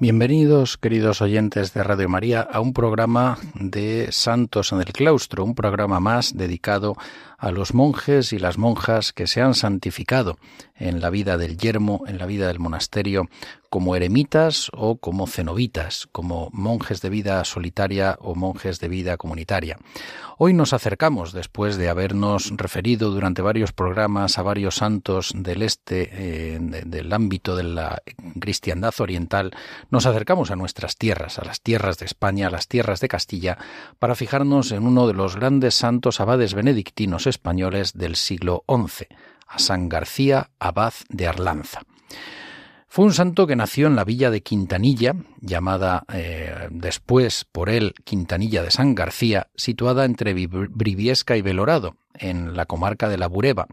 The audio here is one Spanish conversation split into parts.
Bienvenidos, queridos oyentes de Radio María, a un programa de Santos en el Claustro, un programa más dedicado a los monjes y las monjas que se han santificado en la vida del yermo, en la vida del monasterio, como eremitas o como cenobitas, como monjes de vida solitaria o monjes de vida comunitaria. Hoy nos acercamos, después de habernos referido durante varios programas a varios santos del este, eh, del ámbito de la cristiandad oriental, nos acercamos a nuestras tierras, a las tierras de España, a las tierras de Castilla, para fijarnos en uno de los grandes santos abades benedictinos españoles del siglo XI, a San García Abad de Arlanza. Fue un santo que nació en la villa de Quintanilla, llamada eh, después por él Quintanilla de San García, situada entre Briviesca y Belorado, en la comarca de la Bureba,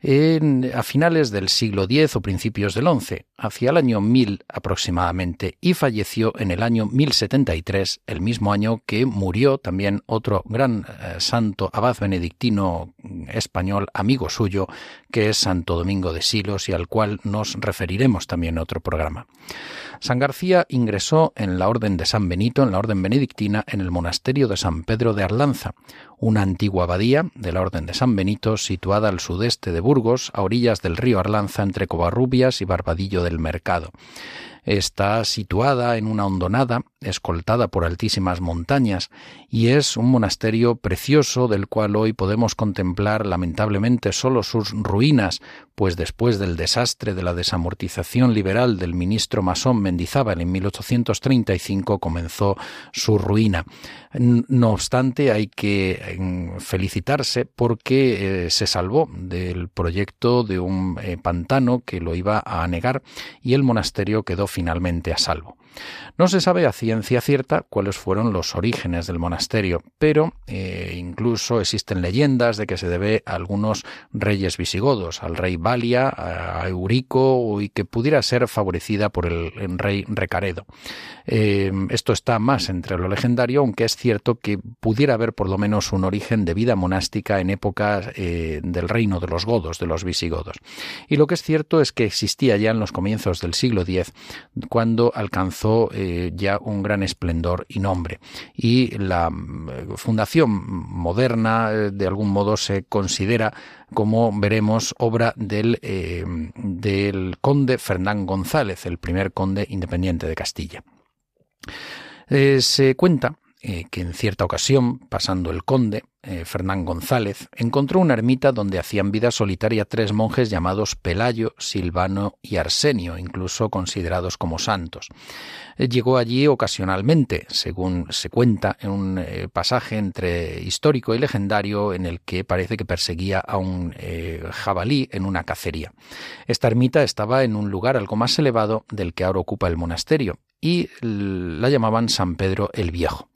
en, a finales del siglo X o principios del XI, hacia el año 1000 aproximadamente, y falleció en el año 1073, el mismo año que murió también otro gran eh, santo abad benedictino español, amigo suyo, que es Santo Domingo de Silos y al cual nos referiremos también en otro programa. San García ingresó en la Orden de San Benito, en la Orden benedictina, en el monasterio de San Pedro de Arlanza, una antigua abadía de la Orden de San Benito situada al sudeste de Burgos, a orillas del río Arlanza entre Covarrubias y Barbadillo del Mercado. Está situada en una hondonada, escoltada por altísimas montañas, y es un monasterio precioso del cual hoy podemos contemplar lamentablemente solo sus ruinas, pues después del desastre de la desamortización liberal del ministro masón Mendizábal en 1835 comenzó su ruina. No obstante, hay que felicitarse porque eh, se salvó del proyecto de un eh, pantano que lo iba a anegar y el monasterio quedó finalmente a salvo. No se sabe a ciencia cierta cuáles fueron los orígenes del monasterio, pero eh, incluso existen leyendas de que se debe a algunos reyes visigodos, al rey Valia, a Eurico y que pudiera ser favorecida por el, rey Recaredo. Eh, esto está más entre lo legendario, aunque es cierto que pudiera haber por lo menos un origen de vida monástica en épocas eh, del reino de los godos, de los visigodos. Y lo que es cierto es que existía ya en los comienzos del siglo X, cuando alcanzó eh, ya un gran esplendor y nombre. Y la mm, fundación moderna, eh, de algún modo, se considera, como veremos, obra del, eh, del conde Fernán González, el primer conde independiente de Castilla. se cuenta que en cierta ocasión, pasando el conde, eh, Fernán González, encontró una ermita donde hacían vida solitaria tres monjes llamados Pelayo, Silvano y Arsenio, incluso considerados como santos. Eh, llegó allí ocasionalmente, según se cuenta en un eh, pasaje entre histórico y legendario en el que parece que perseguía a un jabalí en una cacería. Esta ermita estaba en un lugar algo más elevado del que ahora ocupa el monasterio y la llamaban San Pedro el Viejo.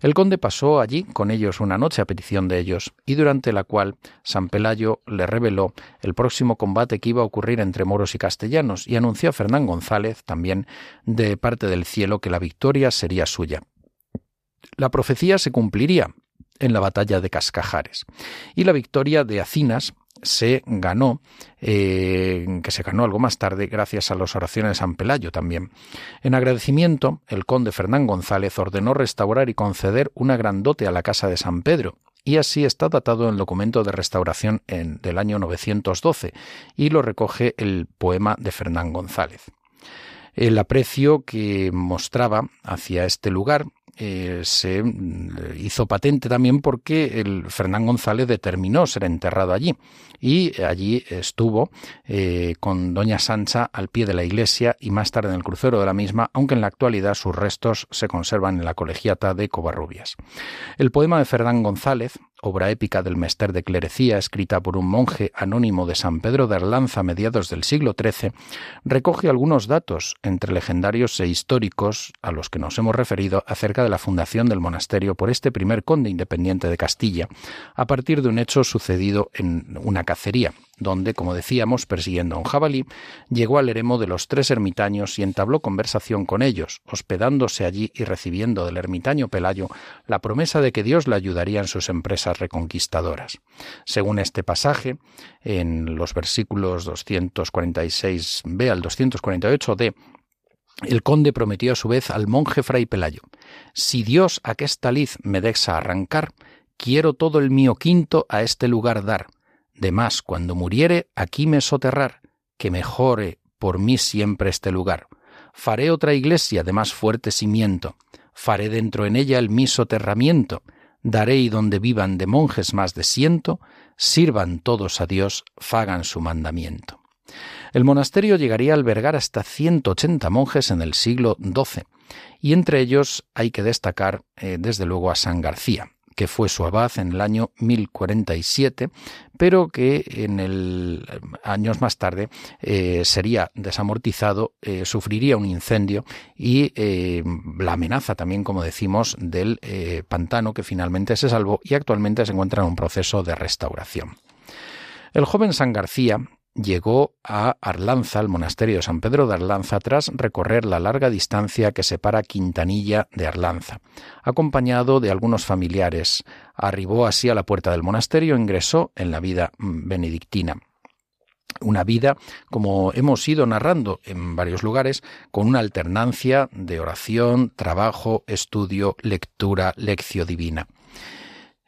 El conde pasó allí con ellos una noche a petición de ellos, y durante la cual San Pelayo le reveló el próximo combate que iba a ocurrir entre moros y castellanos, y anunció a Fernán González también de parte del cielo que la victoria sería suya. La profecía se cumpliría en la batalla de Cascajares, y la victoria de Acinas se ganó, eh, que se ganó algo más tarde gracias a las oraciones de San Pelayo también. En agradecimiento, el conde Fernán González ordenó restaurar y conceder una gran dote a la casa de San Pedro, y así está datado en el documento de restauración en, del año 912, y lo recoge el poema de Fernán González. El aprecio que mostraba hacia este lugar eh, se mm, hizo patente también porque el Fernán González determinó ser enterrado allí y allí estuvo eh, con Doña Sancha al pie de la iglesia y más tarde en el crucero de la misma, aunque en la actualidad sus restos se conservan en la colegiata de Covarrubias. El poema de Fernán González obra épica del Mester de Clerecía, escrita por un monje anónimo de San Pedro de Arlanza a mediados del siglo XIII, recoge algunos datos, entre legendarios e históricos, a los que nos hemos referido, acerca de la fundación del monasterio por este primer conde independiente de Castilla, a partir de un hecho sucedido en una cacería, donde, como decíamos, persiguiendo a un jabalí, llegó al eremo de los tres ermitaños y entabló conversación con ellos, hospedándose allí y recibiendo del ermitaño Pelayo la promesa de que Dios le ayudaría en sus empresas reconquistadoras. Según este pasaje, en los versículos 246b al 248d, el conde prometió a su vez al monje fray Pelayo, si Dios aquesta lid me deja arrancar, quiero todo el mío quinto a este lugar dar, de más, cuando muriere, aquí me soterrar, que mejore por mí siempre este lugar. Faré otra iglesia de más fuerte cimiento, faré dentro en ella el mi soterramiento, daré y donde vivan de monjes más de ciento, sirvan todos a Dios, fagan su mandamiento. El monasterio llegaría a albergar hasta 180 monjes en el siglo XII, y entre ellos hay que destacar, eh, desde luego, a San García, que fue su abad en el año 1047, pero que en el años más tarde eh, sería desamortizado, eh, sufriría un incendio y eh, la amenaza también, como decimos, del pantano que finalmente se salvó y actualmente se encuentra en un proceso de restauración. El joven San García llegó a Arlanza, al monasterio de San Pedro de Arlanza, tras recorrer la larga distancia que separa Quintanilla de Arlanza. Acompañado de algunos familiares, arribó así a la puerta del monasterio ingresó en la vida mm, benedictina una vida, como hemos ido narrando en varios lugares, con una alternancia de oración, trabajo, estudio, lectura, lección divina.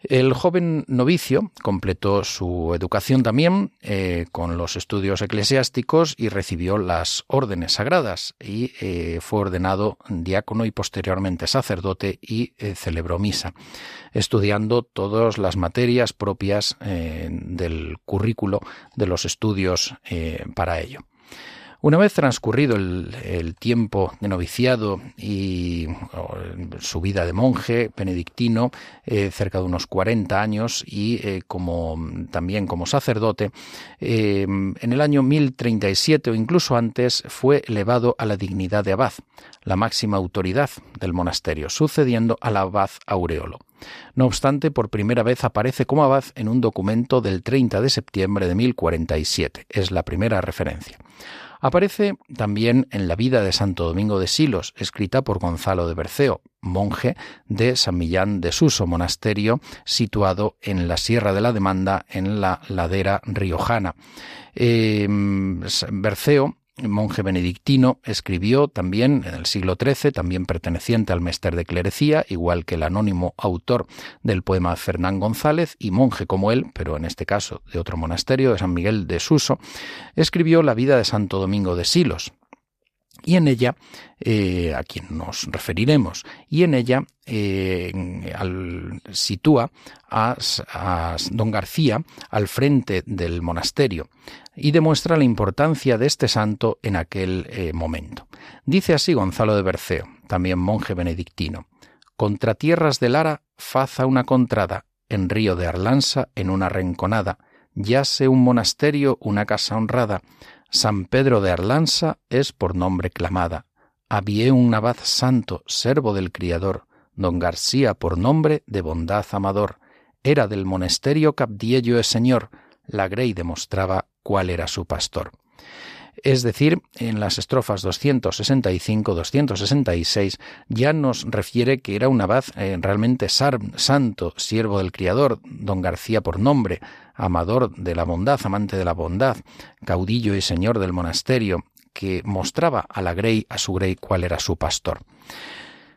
El joven novicio completó su educación también eh, con los estudios eclesiásticos y recibió las órdenes sagradas y eh, fue ordenado diácono y posteriormente sacerdote y eh, celebró misa, estudiando todas las materias propias del currículo de los estudios para ello. Una vez transcurrido el, tiempo de noviciado y su vida de monje benedictino, eh, cerca de unos 40 años, y eh, como, también como sacerdote, eh, en el año 1037 o incluso antes fue elevado a la dignidad de abad, la máxima autoridad del monasterio, sucediendo al abad Aureolo. No obstante, por primera vez aparece como abad en un documento del 30 de septiembre de 1047. Es la primera referencia. Aparece también en la vida de Santo Domingo de Silos, escrita por Gonzalo de Berceo, monje de San Millán de Suso, monasterio situado en la Sierra de la Demanda, en la ladera riojana. Eh, Berceo monje benedictino, escribió también en el siglo XIII, también perteneciente al Mester de Clerecía, igual que el anónimo autor del poema Fernán González, y monje como él, pero en este caso de otro monasterio, de San Miguel de Suso, escribió la vida de Santo Domingo de Silos, y en ella, eh, a quien nos referiremos, y en ella eh, sitúa a, don García al frente del monasterio y demuestra la importancia de este santo en aquel eh, momento. Dice así Gonzalo de Berceo, también monje benedictino, contra tierras de Lara faza una contrada, en río de Arlanza en una renconada, yase un monasterio, una casa honrada, San Pedro de Arlanza es por nombre clamada. Había un abad santo, servo del Criador, don García por nombre de bondad amador. Era del monasterio Capdiello es señor. La Grey demostraba cuál era su pastor. Es decir, en las estrofas 265-266 ya nos refiere que era un abad eh, realmente santo, siervo del Criador, don García por nombre, amador de la bondad, amante de la bondad, caudillo y señor del monasterio, que mostraba a la Grey, a su Grey, cuál era su pastor.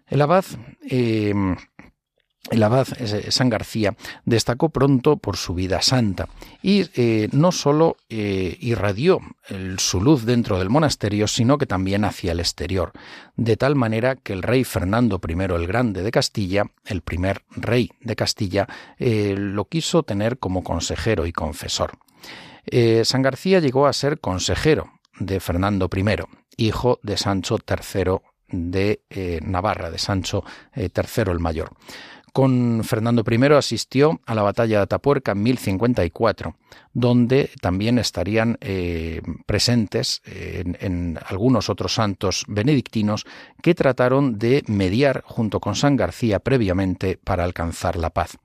El abad eh, el abad eh, San García destacó pronto por su vida santa y eh, no sólo eh, irradió su luz dentro del monasterio, sino que también hacia el exterior, de tal manera que el rey Fernando I el Grande de Castilla, el primer rey de Castilla, lo quiso tener como consejero y confesor. San García llegó a ser consejero de Fernando I, hijo de Sancho III de Navarra, de Sancho III el Mayor. Con Fernando I asistió a la batalla de Atapuerca en 1054, donde también estarían eh, presentes en, algunos otros santos benedictinos que trataron de mediar junto con San García previamente para alcanzar la paz.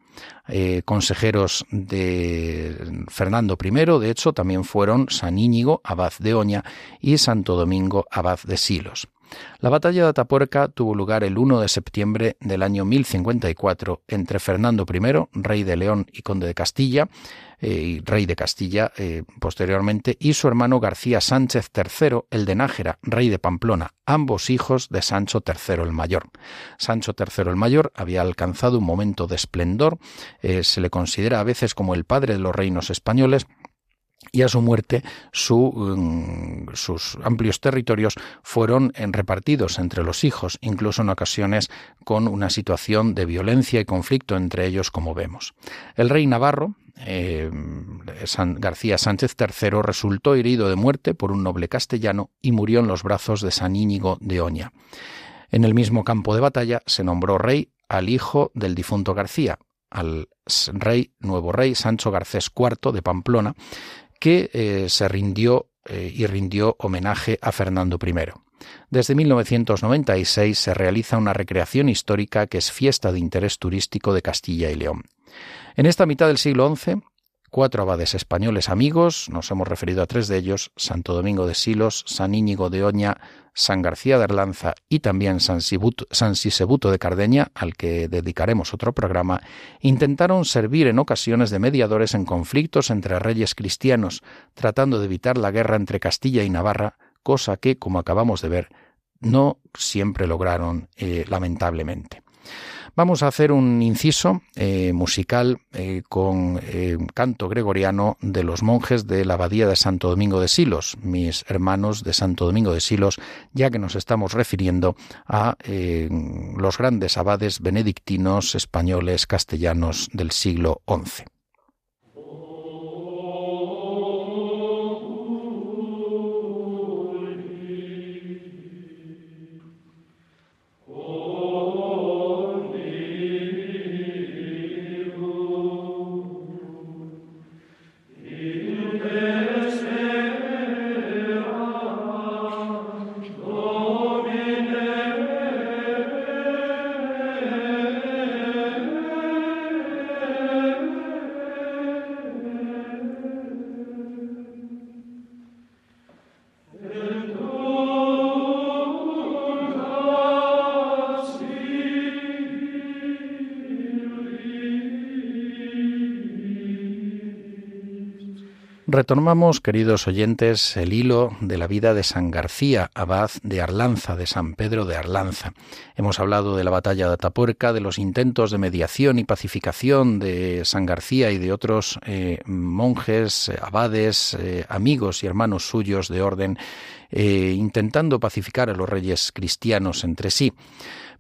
Eh, consejeros de Fernando I, de hecho, también fueron San Íñigo, abad de Oña, y Santo Domingo, abad de Silos. La batalla de Atapuerca tuvo lugar el 1 de septiembre del año 1054 entre Fernando I, rey de León y conde de Castilla, eh, y rey de Castilla eh, posteriormente, y su hermano García Sánchez III, el de Nájera, rey de Pamplona, ambos hijos de Sancho III el Mayor. Sancho III el Mayor había alcanzado un momento de esplendor, eh, se le considera a veces como el padre de los reinos españoles, y a su muerte mm, sus amplios territorios fueron repartidos entre los hijos, incluso en ocasiones con una situación de violencia y conflicto entre ellos, como vemos. El rey Navarro, eh, García Sánchez III, resultó herido de muerte por un noble castellano y murió en los brazos de San Íñigo de Oña. En el mismo campo de batalla se nombró rey al hijo del difunto García, al rey, nuevo rey Sancho Garcés IV de Pamplona, que eh, se rindió eh, y rindió homenaje a Fernando I. Desde 1996 se realiza una recreación histórica que es fiesta de interés turístico de Castilla y León. En esta mitad del siglo XI, cuatro abades españoles amigos, nos hemos referido a tres de ellos, Santo Domingo de Silos, San Íñigo de Oña San García de Arlanza y también San, Sisebuto de Cardeña, al que dedicaremos otro programa, intentaron servir en ocasiones de mediadores en conflictos entre reyes cristianos, tratando de evitar la guerra entre Castilla y Navarra, cosa que, como acabamos de ver, no siempre lograron eh, lamentablemente. Vamos a hacer un inciso eh, musical eh, con eh, canto gregoriano de los monjes de la abadía de Santo Domingo de Silos, mis hermanos de Santo Domingo de Silos, ya que nos estamos refiriendo a los grandes abades benedictinos españoles castellanos del siglo XI. Retomamos, queridos oyentes, el hilo de la vida de San García, abad de Arlanza, de San Pedro de Arlanza. Hemos hablado de la batalla de Atapuerca, de los intentos de mediación y pacificación de San García y de otros eh, monjes, eh, abades, eh, amigos y hermanos suyos de orden, intentando pacificar a los reyes cristianos entre sí.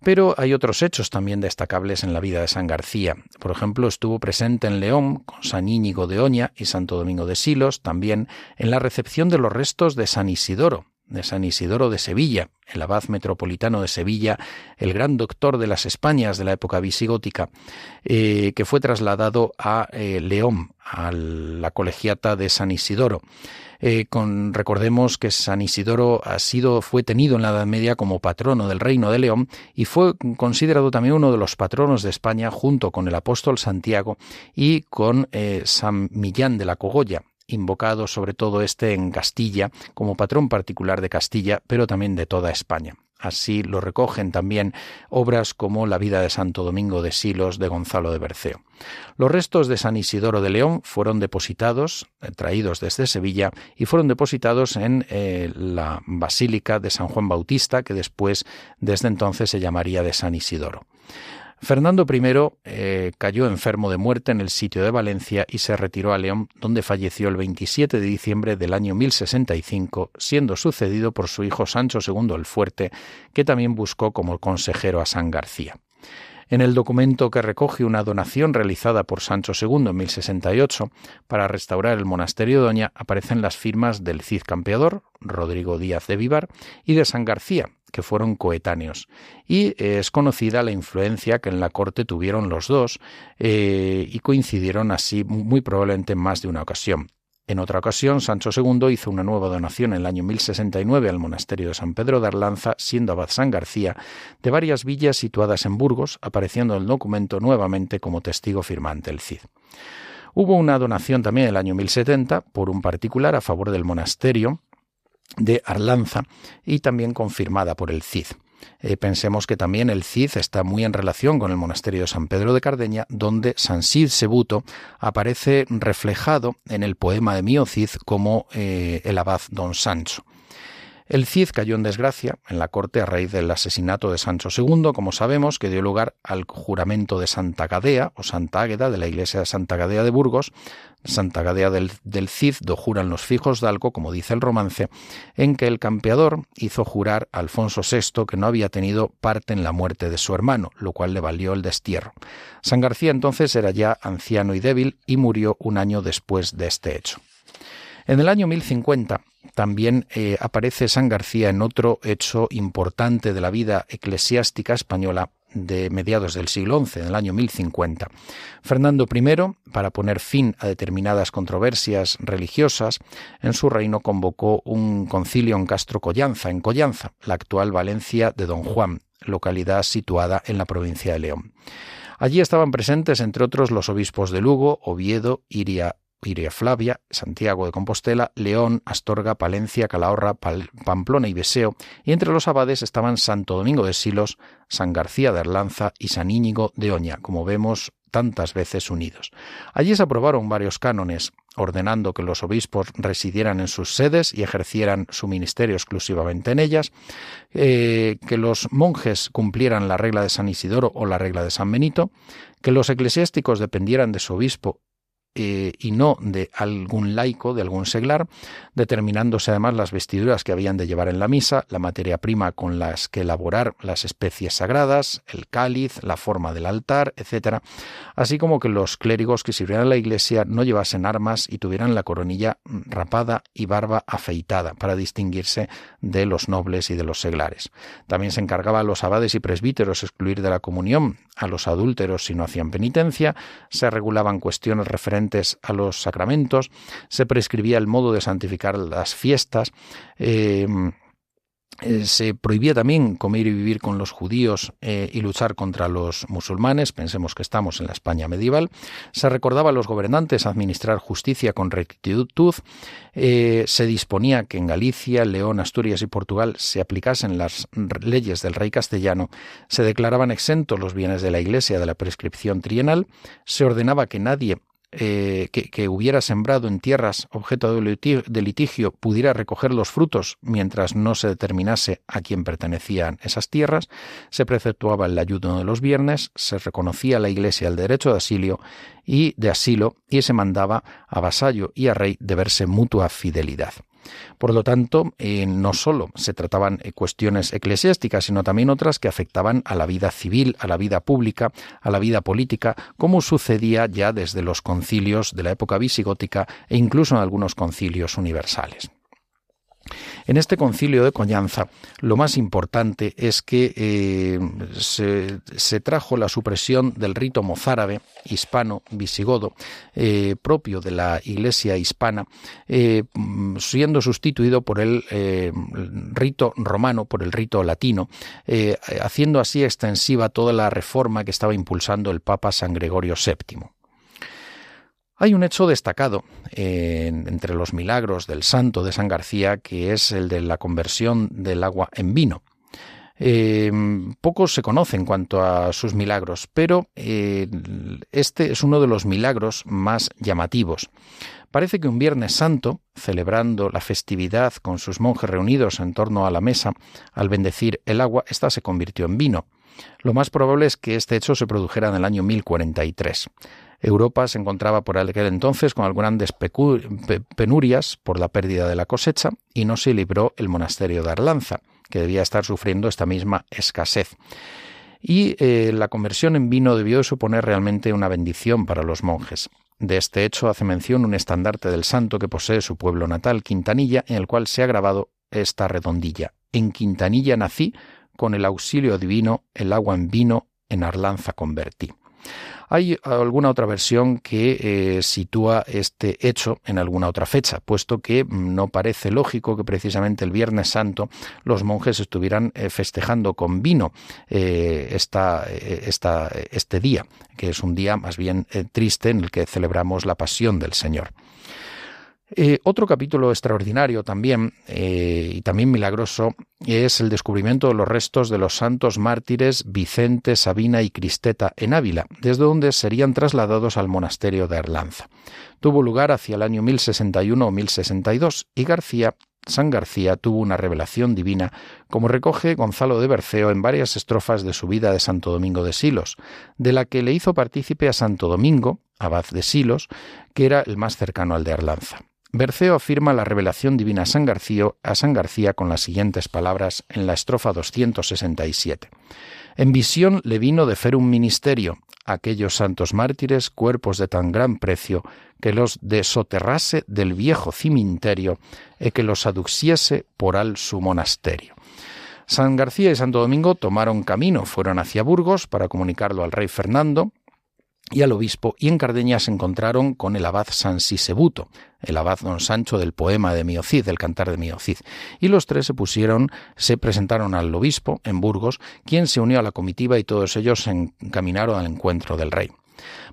Pero hay otros hechos también destacables en la vida de San García. Por ejemplo, estuvo presente en León con San Íñigo de Oña y Santo Domingo de Silos, también en la recepción de los restos de San Isidoro, de San Isidoro de Sevilla, el abad metropolitano de Sevilla, el gran doctor de las Españas de la época visigótica, eh, que fue trasladado a eh, León, a la colegiata de San Isidoro. Eh, recordemos que San Isidoro ha sido, fue tenido en la Edad Media como patrono del Reino de León y fue considerado también uno de los patronos de España junto con el apóstol Santiago y con San Millán de la Cogolla invocado sobre todo este en Castilla como patrón particular de Castilla, pero también de toda España. Así lo recogen también obras como La vida de Santo Domingo de Silos de Gonzalo de Berceo. Los restos de San Isidoro de León fueron depositados, eh, traídos desde Sevilla, y fueron depositados en eh, la Basílica de San Juan Bautista, que después, desde entonces, se llamaría de San Isidoro. Fernando I eh, cayó enfermo de muerte en el sitio de Valencia y se retiró a León, donde falleció el 27 de diciembre del año 1065, siendo sucedido por su hijo Sancho II el Fuerte, que también buscó como consejero a San García. En el documento que recoge una donación realizada por Sancho II en 1068 para restaurar el monasterio de Doña aparecen las firmas del Cid Campeador, Rodrigo Díaz de Vivar, y de San García, que fueron coetáneos. Y eh, es conocida la influencia que en la corte tuvieron los dos eh, y coincidieron así muy probablemente en más de una ocasión. En otra ocasión, Sancho II hizo una nueva donación en el año 1069 al monasterio de San Pedro de Arlanza, siendo abad San García, de varias villas situadas en Burgos, apareciendo el documento nuevamente como testigo firmante el Cid. Hubo una donación también en el año 1070 por un particular a favor del monasterio de Arlanza y también confirmada por el Cid. Eh, pensemos que también el Cid está muy en relación con el monasterio de San Pedro de Cardeña, donde San Cid Sebuto aparece reflejado en el poema de Mío Cid como eh, el abad Don Sancho. El Cid cayó en desgracia en la corte a raíz del asesinato de Sancho II, como sabemos, que dio lugar al juramento de Santa Gadea o Santa Águeda de la iglesia de Santa Gadea de Burgos, Santa Gadea del, Cid do juran los fijos d'Alco, como dice el romance, en que el campeador hizo jurar a Alfonso VI que no había tenido parte en la muerte de su hermano, lo cual le valió el destierro. San García entonces era ya anciano y débil y murió un año después de este hecho. En el año 1050 también eh, aparece San García en otro hecho importante de la vida eclesiástica española de mediados del siglo XI, en el año 1050. Fernando I, para poner fin a determinadas controversias religiosas, en su reino convocó un concilio en Castro Collanza, en Collanza, la actual Valencia de Don Juan, localidad situada en la provincia de León. Allí estaban presentes, entre otros, los obispos de Lugo, Oviedo, Iria Iria Flavia, Santiago de Compostela, León, Astorga, Palencia, Calahorra, Pamplona y Beseo, y entre los abades estaban Santo Domingo de Silos, San García de Arlanza y San Íñigo de Oña, como vemos tantas veces unidos. Allí se aprobaron varios cánones, ordenando que los obispos residieran en sus sedes y ejercieran su ministerio exclusivamente en ellas, eh, que los monjes cumplieran la regla de San Isidoro o la regla de San Benito, que los eclesiásticos dependieran de su obispo eh, y no de algún laico, de algún seglar, determinándose además las vestiduras que habían de llevar en la misa, la materia prima con las que elaborar las especies sagradas, el cáliz, la forma del altar, etc., así como que los clérigos que sirvieran a la iglesia no llevasen armas y tuvieran la coronilla rapada y barba afeitada para distinguirse de los nobles y de los seglares. También se encargaba a los abades y presbíteros excluir de la comunión a los adúlteros si no hacían penitencia, se regulaban cuestiones referentes a los sacramentos, se prescribía el modo de santificar las fiestas, eh, eh, se prohibía también comer y vivir con los judíos eh, y luchar contra los musulmanes, pensemos que estamos en la España medieval, se recordaba a los gobernantes administrar justicia con rectitud, se disponía que en Galicia, León, Asturias y Portugal se aplicasen las leyes del rey castellano, se declaraban exentos los bienes de la Iglesia de la prescripción trienal, se ordenaba que nadie eh, que, hubiera sembrado en tierras objeto de litigio pudiera recoger los frutos mientras no se determinase a quién pertenecían esas tierras, se preceptuaba el ayuno de los viernes, se reconocía a la Iglesia el derecho de asilo y de asilo y se mandaba a vasallo y a rey de verse mutua fidelidad. Por lo tanto, eh, no solo se trataban eh, cuestiones eclesiásticas, sino también otras que afectaban a la vida civil, a la vida pública, a la vida política, como sucedía ya desde los concilios de la época visigótica e incluso en algunos concilios universales. En este concilio de Coñanza, lo más importante es que eh, se, trajo la supresión del rito mozárabe hispano visigodo eh, propio de la Iglesia hispana, eh, siendo sustituido por el rito romano, por el rito latino, haciendo así extensiva toda la reforma que estaba impulsando el Papa San Gregorio VII. Hay un hecho destacado entre los milagros del santo de San García, que es el de la conversión del agua en vino. Eh, pocos se conoce en cuanto a sus milagros, pero eh, este es uno de los milagros más llamativos. Parece que un Viernes Santo, celebrando la festividad con sus monjes reunidos en torno a la mesa, al bendecir el agua, ésta se convirtió en vino. Lo más probable es que este hecho se produjera en el año 1043. Europa se encontraba por aquel entonces con algunas grandes penurias por la pérdida de la cosecha y no se libró el monasterio de Arlanza, que debía estar sufriendo esta misma escasez. Y eh, la conversión en vino debió suponer realmente una bendición para los monjes. De este hecho hace mención un estandarte del santo que posee su pueblo natal, Quintanilla, en el cual se ha grabado esta redondilla. En Quintanilla nací, con el auxilio divino, el agua en vino, en Arlanza convertí. Hay alguna otra versión que eh, sitúa este hecho en alguna otra fecha, puesto que no parece lógico que precisamente el Viernes Santo los monjes estuvieran eh, festejando con vino eh, este día, que es un día más bien triste en el que celebramos la pasión del Señor. Otro capítulo extraordinario también, y también milagroso, es el descubrimiento de los restos de los santos mártires Vicente, Sabina y Cristeta en Ávila, desde donde serían trasladados al monasterio de Arlanza. Tuvo lugar hacia el año 1061 o 1062 y García San García tuvo una revelación divina, como recoge Gonzalo de Berceo en varias estrofas de su vida de Santo Domingo de Silos, de la que le hizo partícipe a Santo Domingo, abad de Silos, que era el más cercano al de Arlanza. Berceo afirma la revelación divina a San, García, a San García con las siguientes palabras en la estrofa 267. En visión le vino de fer un ministerio, aquellos santos mártires, cuerpos de tan gran precio, que los desoterrase del viejo cimenterio e que los aduxiese por al su monasterio. San García y Santo Domingo tomaron camino, fueron hacia Burgos para comunicarlo al rey Fernando, y al obispo, y en Cardeña se encontraron con el abad San Sisebuto, el abad don Sancho del poema de Miocid, del cantar de Miocid, y los tres se pusieron, se presentaron al obispo en Burgos, quien se unió a la comitiva y todos ellos se encaminaron al encuentro del rey.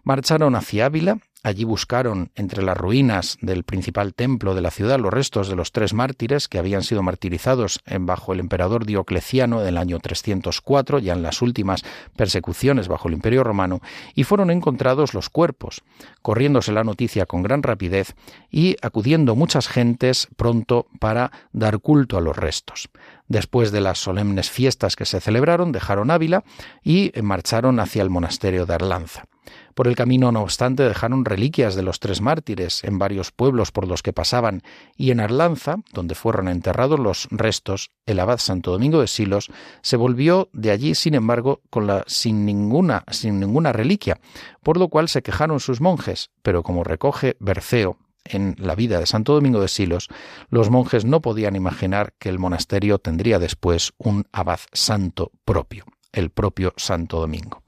Marcharon hacia Ávila Allí buscaron entre las ruinas del principal templo de la ciudad los restos de los tres mártires que habían sido martirizados bajo el emperador Diocleciano del año 304, ya en las últimas persecuciones bajo el Imperio Romano, y fueron encontrados los cuerpos, corriéndose la noticia con gran rapidez y acudiendo muchas gentes pronto para dar culto a los restos. Después de las solemnes fiestas que se celebraron, dejaron Ávila y marcharon hacia el monasterio de Arlanza. Por el camino, no obstante, dejaron reliquias de los tres mártires en varios pueblos por los que pasaban, y en Arlanza, donde fueron enterrados los restos, el abad Santo Domingo de Silos se volvió de allí, sin embargo, con la, sin ninguna, sin ninguna reliquia, por lo cual se quejaron sus monjes, pero como recoge Berceo en la vida de Santo Domingo de Silos, los monjes no podían imaginar que el monasterio tendría después un abad santo propio, el propio Santo Domingo.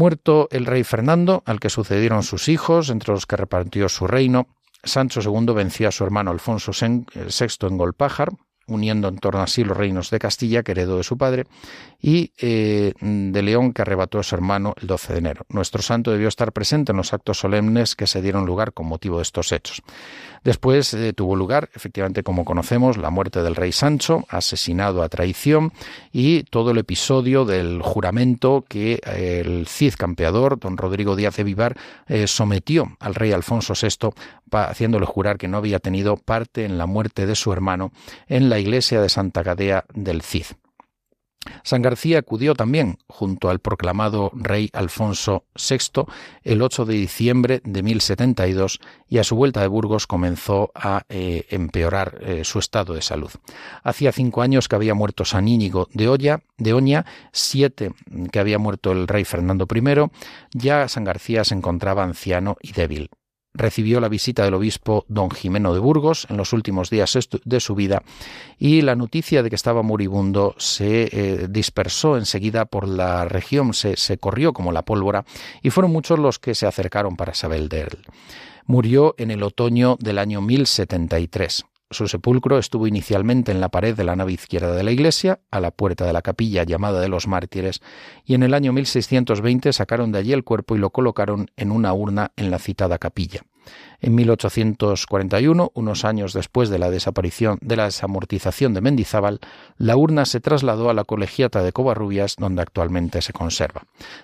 Muerto el rey Fernando, al que sucedieron sus hijos, entre los que repartió su reino, Sancho II venció a su hermano Alfonso VI en Golpájar, uniendo en torno a sí los reinos de Castilla, que heredó de su padre, y eh, de León, que arrebató a su hermano el 12 de enero. Nuestro santo debió estar presente en los actos solemnes que se dieron lugar con motivo de estos hechos. Después eh, tuvo lugar, efectivamente, como conocemos, la muerte del rey Sancho, asesinado a traición, y todo el episodio del juramento que eh, el Cid campeador, don Rodrigo Díaz de Vivar, sometió al rey Alfonso VI, haciéndole jurar que no había tenido parte en la muerte de su hermano en la iglesia de Santa Gadea del Cid. San García acudió también, junto al proclamado rey Alfonso VI, el 8 de diciembre de 1072 y a su vuelta de Burgos comenzó a eh, empeorar eh, su estado de salud. Hacía cinco años que había muerto San Íñigo de, Olla, de Oña, siete que había muerto el rey Fernando I, ya San García se encontraba anciano y débil recibió la visita del obispo don Jimeno de Burgos en los últimos días de su vida y la noticia de que estaba moribundo se eh, dispersó enseguida por la región, se, se corrió como la pólvora y fueron muchos los que se acercaron para saber de él. Murió en el otoño del año 1073. Su sepulcro estuvo inicialmente en la pared de la nave izquierda de la iglesia, a la puerta de la capilla llamada de los mártires, y en el año 1620 sacaron de allí el cuerpo y lo colocaron en una urna en la citada capilla. En 1841, unos años después de la desaparición de la desamortización de Mendizábal, la urna se trasladó a la colegiata de Covarrubias, donde actualmente se conserva.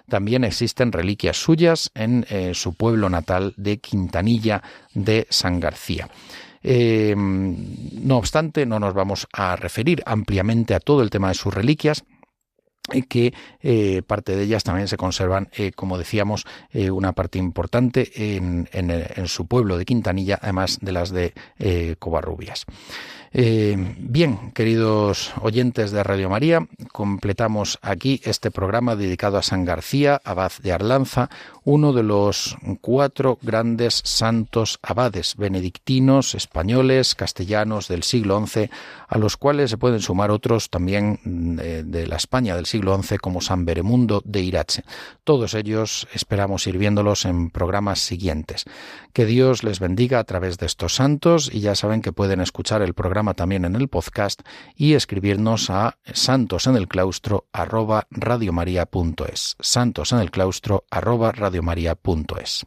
También existen reliquias suyas en eh, su pueblo natal de Quintanilla de San García. Eh, no obstante, no nos vamos a referir ampliamente a todo el tema de sus reliquias, que eh, parte de ellas también se conservan, eh, como decíamos, una parte importante en, su pueblo de Quintanilla, además de las de Covarrubias. Eh, bien, queridos oyentes de Radio María, completamos aquí este programa dedicado a San García, abad de Arlanza, uno de los cuatro grandes santos abades benedictinos, españoles, castellanos del siglo XI, a los cuales se pueden sumar otros también de, mm, de la España del siglo XI, como San Beremundo de Irache. Todos ellos esperamos ir viéndolos en programas siguientes. Que Dios les bendiga a través de estos santos y ya saben que pueden escuchar el programa también en el podcast y escribirnos a santosenelclaustro arroba radiomaria.es. Santos en el claustro arroba radiomaria.es.